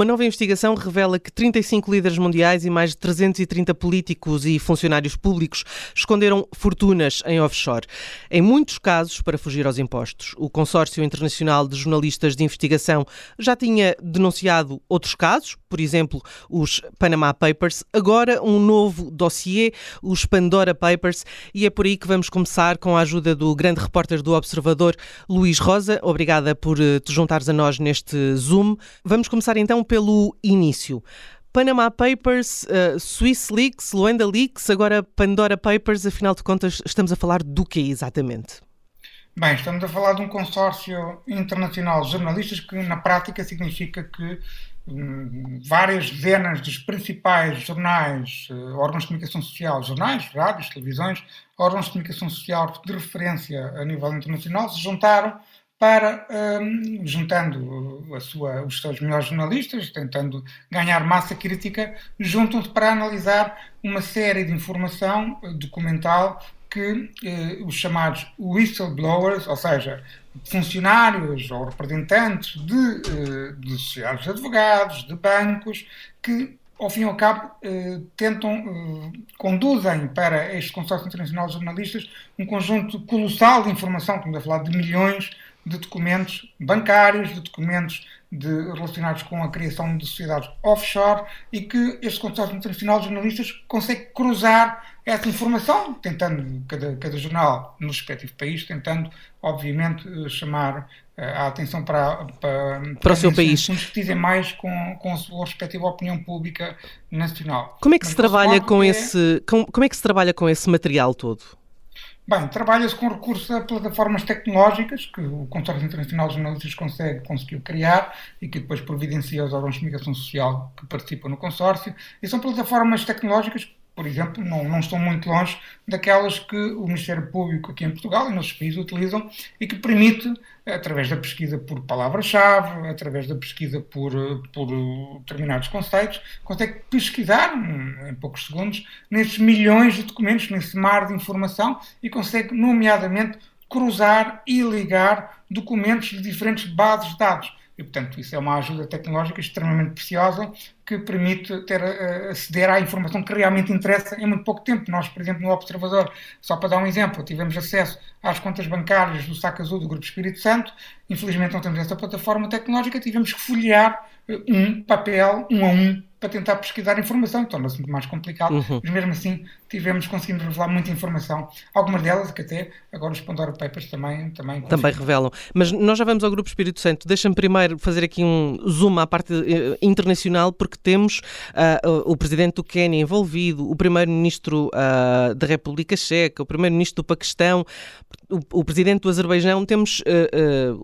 Uma nova investigação revela que 35 líderes mundiais e mais de 330 políticos e funcionários públicos esconderam fortunas em offshore. Em muitos casos, para fugir aos impostos. O Consórcio Internacional de Jornalistas de Investigação já tinha denunciado outros casos, por exemplo, os Panama Papers. Agora, um novo dossiê, os Pandora Papers, e é por aí que vamos começar com a ajuda do grande repórter do Observador, Luís Rosa. Obrigada por eh, te juntares a nós neste Zoom. Vamos começar então pelo início. Panama Papers, uh, Swiss Leaks, Luanda Leaks, agora Pandora Papers, afinal de contas, estamos a falar do que exatamente? Bem, estamos a falar de um consórcio internacional de jornalistas que, na prática, significa que hum, várias dezenas dos principais jornais, uh, órgãos de comunicação social, jornais, rádios, televisões, órgãos de comunicação social de referência a nível internacional, se juntaram para, um, juntando a sua, os seus melhores jornalistas, tentando ganhar massa crítica, juntam-se para analisar uma série de informação documental que eh, os chamados whistleblowers, ou seja, funcionários ou representantes de, eh, de sociedades de advogados, de bancos, que ao fim e ao cabo, eh, tentam, eh, conduzem para este consórcio internacional de jornalistas um conjunto colossal de informação, estamos a falar de milhões de documentos bancários, de documentos de, relacionados com a criação de sociedades offshore e que este consórcio internacional de jornalistas consegue cruzar essa informação, tentando, cada, cada jornal no respectivo país, tentando, obviamente, eh, chamar uh, a atenção para, para, para, para o seu país. que dizem mais com, com a sua respectiva opinião pública nacional. Como é que Mas se trabalha com é... esse, com, como é que se trabalha com esse material todo? Bem, trabalha-se com recurso a plataformas tecnológicas que o Consórcio Internacional de Jornalistas consegue, conseguiu criar e que depois providencia aos órgãos de comunicação social que participam no consórcio. E são plataformas tecnológicas por exemplo, não, não estão muito longe daquelas que o Ministério Público aqui em Portugal e nos países utilizam e que permite, através da pesquisa por palavra-chave, através da pesquisa por, por determinados conceitos, consegue pesquisar em poucos segundos nesses milhões de documentos, nesse mar de informação e consegue, nomeadamente, cruzar e ligar documentos de diferentes bases de dados. E, portanto, isso é uma ajuda tecnológica extremamente preciosa que permite ter, uh, aceder à informação que realmente interessa em muito pouco tempo. Nós, por exemplo, no Observador, só para dar um exemplo, tivemos acesso às contas bancárias do Saco Azul do Grupo Espírito Santo. Infelizmente não temos essa plataforma tecnológica, tivemos que folhear uh, um papel, um a um, para tentar pesquisar informação, torna-se muito mais complicado, uhum. mas mesmo assim tivemos, conseguimos revelar muita informação. Algumas delas que até agora os Pandora Papers também também, também revelam. Mas nós já vamos ao Grupo Espírito Santo. Deixa-me primeiro fazer aqui um zoom à parte uh, internacional, porque temos uh, o presidente do Quênia envolvido, o primeiro-ministro uh, da República Checa, o primeiro-ministro do Paquistão, o, o, presidente do Azerbaijão, temos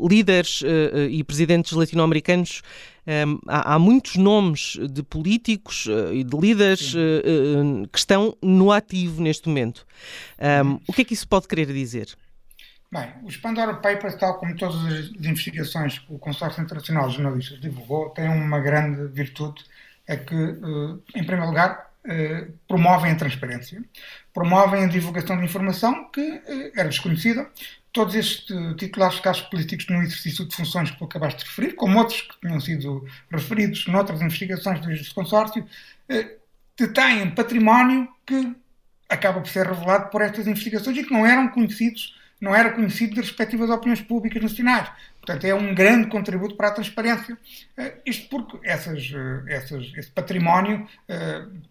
líderes e presidentes latino-americanos um, há, há, muitos nomes de políticos uh, e de líderes uh, uh, que estão no ativo neste momento. Um, o que é que isso pode querer dizer? Bem, os Pandora Papers, tal como todas as investigações que o Consórcio Internacional de Jornalistas divulgou, têm uma grande virtude, é que, em primeiro lugar, promovem a transparência, promovem a divulgação de informação que era desconhecida, todos estes titulares de cargos políticos no exercício de funções que tu acabaste de referir, como outros que tinham sido referidos noutras investigações deste consórcio, eh, detêm património que acaba por ser revelado por estas investigações e que não eram conhecidos, não era conhecido das respectivas opiniões públicas nacionais. Portanto, é um grande contributo para a transparência. Uh, isto porque essas, uh, essas, esse património,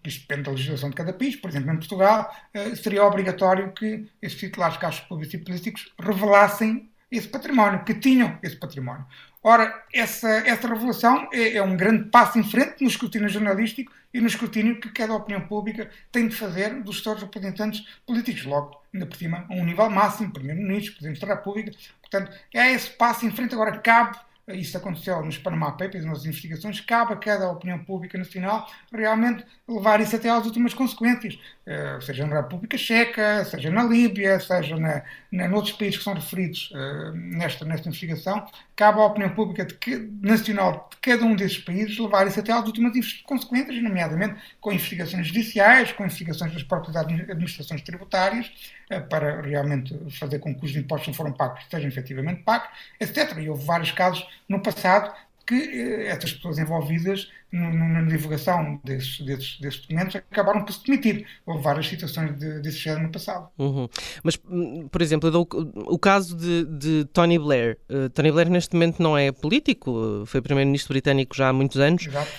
isto depende da legislação de cada país, por exemplo, em Portugal, seria obrigatório que esses titulares de cargos públicos e políticos revelassem esse património, que tinham esse património. Ora, essa, essa revelação é, é, um grande passo em frente no escrutínio jornalístico e no escrutínio que cada opinião pública tem de fazer dos seus representantes políticos. Logo, ainda por cima, a um nível máximo, Primeiro-Ministro, Presidente da República. Portanto, é esse passo em frente. Agora, cabe isso aconteceu nos Panama Papers, nas investigações, cabe a cada opinião pública nacional realmente levar isso até às últimas consequências, uh, seja na República Checa, seja na Líbia, seja na, na, noutros países que são referidos uh, nesta, nesta investigação, cabe à opinião pública de que, nacional de cada um desses países levar isso até às últimas consequências, nomeadamente com investigações judiciais, com investigações das próprias administrações tributárias, uh, para realmente fazer com que os impostos que foram pagos sejam efetivamente pagos, etc. E houve vários casos no passado que eh, essas pessoas envolvidas na divulgação desses, desses, desses, documentos acabaram por se demitir. Houve várias situações de, desse género no passado. Uhum. Mas, hum, por exemplo, o, o caso de, de, Tony Blair. Uh, Tony Blair, neste momento, não é político, foi primeiro-ministro britânico já há muitos anos. Exato.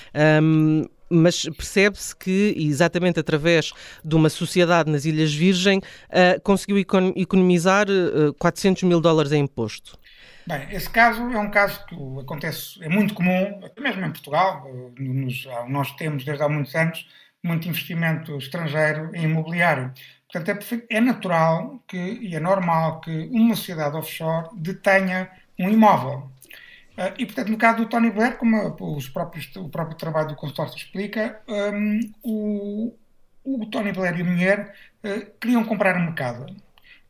Um, mas percebe-se que, exatamente através de uma sociedade nas Ilhas Virgem, uh, conseguiu economizar uh, 400 mil dólares em imposto. Bem, esse caso é um caso que acontece, é muito comum, até mesmo em Portugal. Eh, nos, nós temos desde há muitos anos muito investimento estrangeiro em imobiliário. Portanto, é, é natural que, e é normal que uma sociedade offshore detenha um imóvel. Uh, e, portanto, no caso do Tony Blair, como os próprios, o próprio trabalho do consórcio explica, um, o, o, Tony Blair e a mulher uh, queriam comprar um mercado.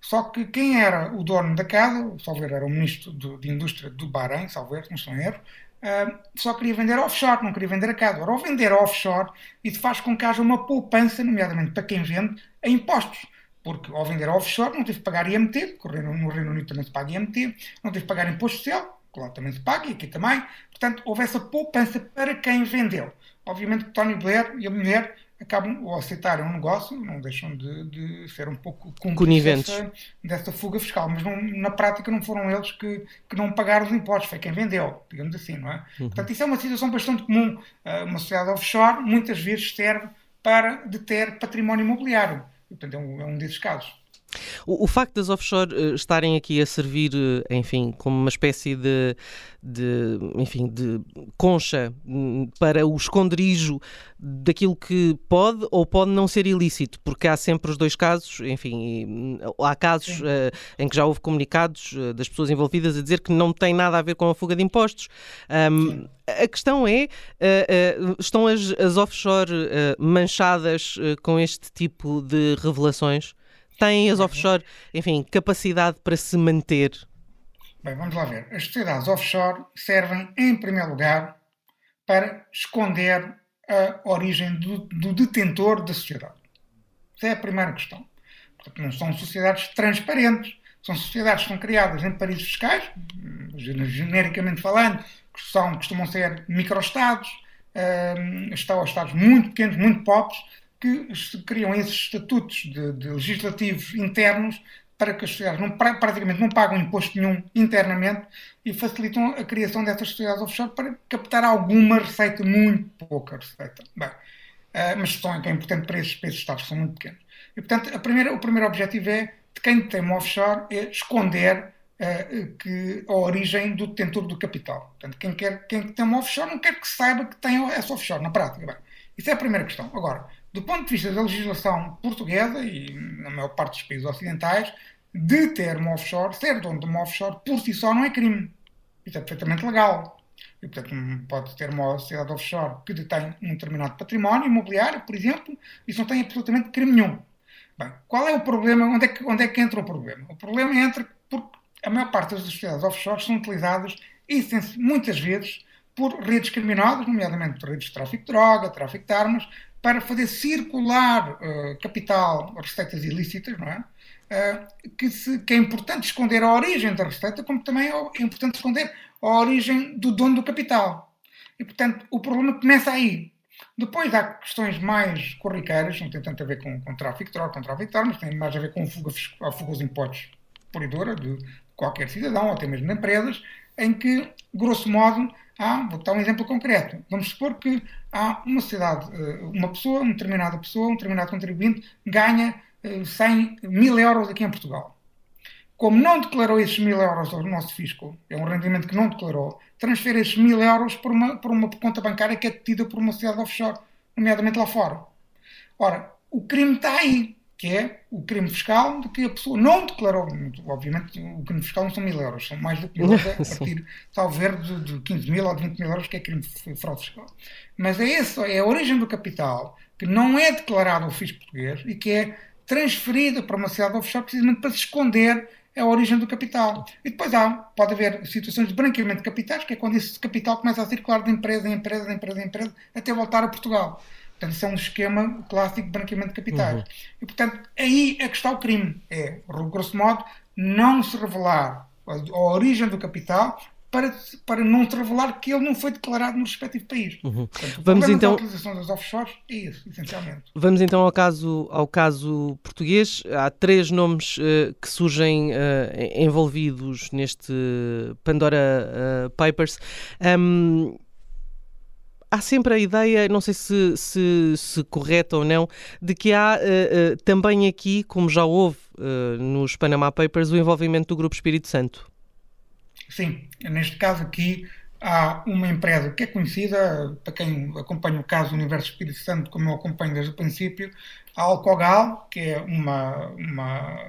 Só que quem era o dono da casa, o Salver era o ministro do, de Indústria do Bahrein, Salver, não estou em erro, uh, só queria vender offshore, não queria vender a casa. Ora, ao vender offshore, isso faz com que haja uma poupança, nomeadamente para quem vende, a impostos porque ao vender offshore não teve que pagar IMT, no Reino Unido também se paga IMT, não teve que pagar imposto social, lá também se paga e aqui também. Portanto, houve essa poupança para quem vendeu. Obviamente que Tony Blair e a mulher acabam ou aceitarem um negócio, não deixam de, de ser um pouco coniventes dessa, dessa, fuga fiscal, mas não, na prática não foram eles que, que não pagaram os impostos, foi quem vendeu, digamos assim, não é? Uhum. Portanto, isso é uma situação bastante comum. Uh, uma sociedade offshore muitas vezes serve para deter património imobiliário. Portanto, é um, é um desses casos. O, o, facto das offshore uh, estarem aqui a servir, uh, enfim, como uma espécie de, de, enfim, de concha um, para o esconderijo daquilo que pode ou pode não ser ilícito, porque há sempre os dois casos, enfim, há casos uh, em que já houve comunicados das pessoas envolvidas a dizer que não tem nada a ver com a fuga de impostos. Um, a questão é, estão as, as offshore manchadas com este tipo de revelações? Têm as offshore, enfim, capacidade para se manter? Bem, vamos lá ver. As sociedades offshore servem, em primeiro lugar, para esconder a origem do, do detentor da sociedade. Essa é a primeira questão. Portanto, não são sociedades transparentes, são sociedades que são criadas em paraísos fiscais, genericamente falando, que são, costumam ser microestados, uh, estados muito pequenos, muito pobres, que criam esses estatutos de, de legislativos internos para que as sociedades não, praticamente não pagam imposto nenhum internamente e facilitam a criação dessas sociedades offshore para captar alguma receita, muito pouca receita. Bem, uh, mas são, é importante para esses, para esses Estados que são muito pequenos. E, portanto, primeira, o primeiro objetivo é, de quem tem um offshore, é esconder uh, que, a origem do detentor do capital. Portanto, quem, quer, quem tem um offshore não quer que saiba que tem essa offshore, na prática. Bem, isso é a primeira questão. Agora, do ponto de vista da legislação portuguesa e na maior parte dos países ocidentais, de ter uma offshore, ser dono de uma offshore, por si só não é crime. Isso é perfeitamente legal. E, portanto, pode ter uma sociedade offshore que detém um determinado património imobiliário, por exemplo, isso não tem absolutamente crime nenhum. Bem, qual é o problema? Onde é que, onde é que entra o problema? O problema entra porque a maior parte das sociedades offshore são utilizadas, muitas vezes, por redes criminosas, nomeadamente redes de tráfico de droga, tráfico de armas, para fazer circular uh, capital, receitas ilícitas, não é? Uh, que, se, que, é importante esconder a origem da receita, como também é importante esconder a origem do dono do capital. E, portanto, o problema começa aí. Depois há questões mais corriqueiras, não tem tanto a ver com, com tráfico de droga, com tráfico de armas, tem mais a ver com fuga, a fuga aos impostos por de qualquer cidadão, ou até mesmo de empresas, em que, grosso modo, há, vou dar um exemplo concreto. Vamos supor que há uma cidade, eh, uma pessoa, uma determinada pessoa, um determinado contribuinte, ganha 100 eh, mil euros aqui em Portugal. Como não declarou esses mil euros ao nosso fisco, é um rendimento que não declarou, transfere esses mil euros por uma, por uma conta bancária que é detida por uma sociedade offshore, nomeadamente lá fora. Ora, o crime está aí que é o crime fiscal de que a pessoa não declarou. Obviamente, o crime fiscal não são mil euros, são mais do que mil euros, a partir, talvez, de, de 15 mil ou de 20 mil euros, que é crime de fraude fiscal. Mas é isso, é a origem do capital que não é declarado ao fisco português e que é transferida para uma cidade offshore precisamente para se esconder a origem do capital. E depois há, pode haver situações de branqueamento de capitais, que é quando esse capital começa a circular de empresa em empresa, em empresa, em empresa, até voltar a Portugal. Portanto, isso é um esquema clássico de branqueamento de capitais. Uhum. E, portanto, aí é que está o crime. É, grosso modo, não se revelar a, a origem do capital para, para não te revelar que ele não foi declarado no respectivo país. Uhum. Portanto, Vamos então... da utilização das offshores é isso, essencialmente. Vamos então ao caso, ao caso português. Há três nomes uh, que surgem uh, envolvidos neste Pandora uh, Papers. Um, há sempre a ideia, não sei se, se, se correta ou não, de que há uh, uh, também aqui, como já houve uh, nos Panama Papers, o envolvimento do Grupo Espírito Santo. Sim, neste caso aqui há uma empresa que é conhecida, para quem acompanha o caso do Universo Espírito Santo, como eu acompanho desde o princípio, a Alcogal, que é uma, uma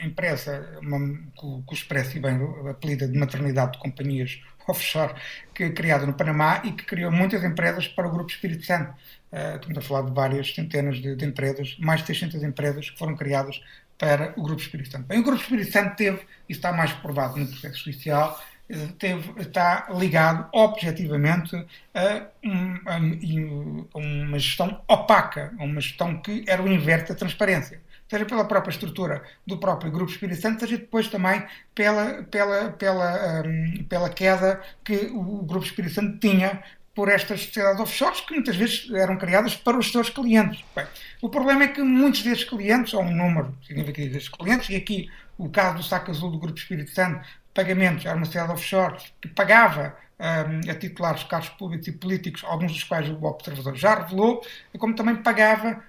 empresa uma, que, que expressa bem apelida de maternidade de companhias offshore que é criada no Panamá e que criou muitas empresas para o Grupo Espírito Santo. Uh, estamos a falar de várias centenas de, de, empresas, mais de 600 empresas que foram criadas para o Grupo Espírito Santo. Bem, o Grupo Espírito Santo teve, e está mais provado no processo judicial, eh, teve, está ligado objetivamente a, um, a, uma gestão opaca, a uma gestão que era o inverso da transparência seja pela própria estrutura do próprio Grupo Espírito Santo, seja depois também pela, pela, pela, um, pela queda que o Grupo Espírito Santo tinha por estas sociedades offshores que muitas vezes eram criadas para os seus clientes. Bem, o problema é que muitos desses clientes, ou um número significativo desses clientes, e aqui o caso do saco azul do Grupo Espírito Santo, pagamentos a uma sociedade offshore que pagava a titulares cargos públicos e políticos, alguns dos quais o observador já revelou, como também pagava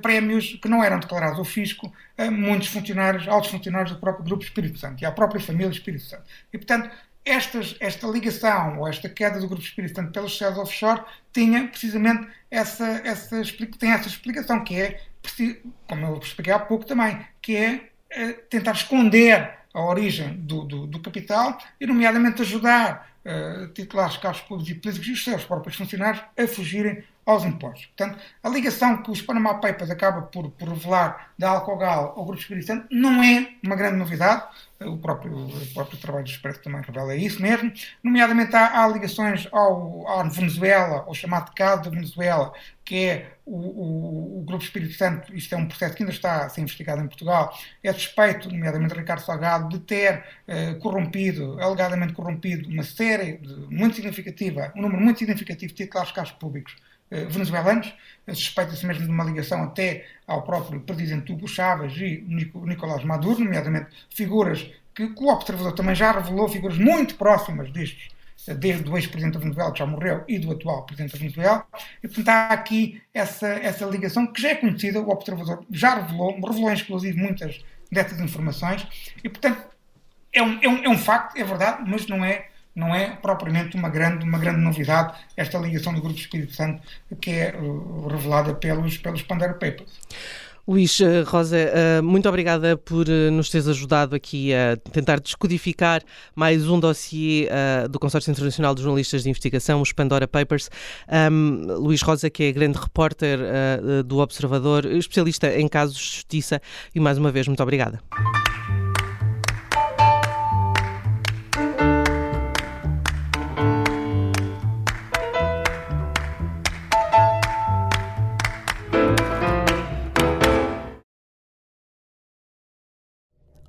prémios que não eram declarados ao fisco a muitos funcionários, altos funcionários do próprio Grupo Espírito Santo e à própria família Espírito Santo. E, portanto, estas, esta ligação ou esta queda do Grupo Espírito Santo pelas sociedades offshore tinha precisamente essa, essa, tem essa explicação, que é, como eu expliquei há pouco também, que é, é tentar esconder a origem do, do, do capital e, nomeadamente, ajudar uh, titulares, cargos públicos e políticos e os seus próprios funcionários a fugirem aos impostos. Portanto, a ligação que os Panama Papers acaba por, por revelar da Alcogal ao Grupo Espírito Santo não é uma grande novidade. O próprio, o próprio trabalho do Expresso também revela isso mesmo. Nomeadamente, há, há ligações ao, à Venezuela, ao chamado caso da Venezuela, que é o, o, o, Grupo Espírito Santo, isto é um processo que ainda está a ser investigado em Portugal, é suspeito, nomeadamente Ricardo Salgado, de ter eh, corrompido, alegadamente corrompido, uma série de, muito significativa, um número muito significativo de titulares de cargos públicos venezuelanos, suspeita-se mesmo de uma ligação até ao próprio presidente Hugo Chávez e Nicolás Maduro, nomeadamente figuras que, o observador também já revelou, figuras muito próximas destes, eh, desde o ex-presidente da Venezuela, que já morreu, e do atual presidente da Venezuela. E, portanto, há aqui essa, essa ligação que já é conhecida, o observador já revelou, revelou inclusive muitas dessas informações, e, portanto, é um, é um, é um facto, é verdade, mas não é não é propriamente uma grande, uma grande novidade esta ligação do Grupo Espírito Santo que é uh, revelada pelos, pelos Pandora Papers. Luís uh, Rosa, uh, muito obrigada por nos teres ajudado aqui a tentar descodificar mais um dossiê do Consórcio Internacional de Jornalistas de Investigação, os Pandora Papers. Luís Rosa, que é grande repórter do Observador, especialista em casos de justiça, e mais uma vez, muito obrigada.